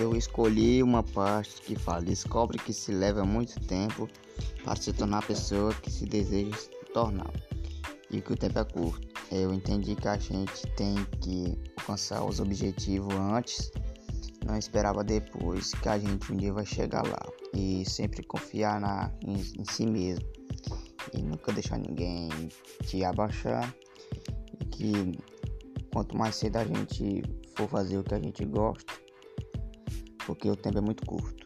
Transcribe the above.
eu escolhi uma parte que fala: descobre que se leva muito tempo para se tornar a pessoa que se deseja se tornar. E que o tempo é curto. Eu entendi que a gente tem que alcançar os objetivos antes, não esperava depois, que a gente um dia vai chegar lá. E sempre confiar na, em, em si mesmo. E nunca deixar ninguém te abaixar. E que quanto mais cedo a gente for fazer o que a gente gosta, porque o tempo é muito curto.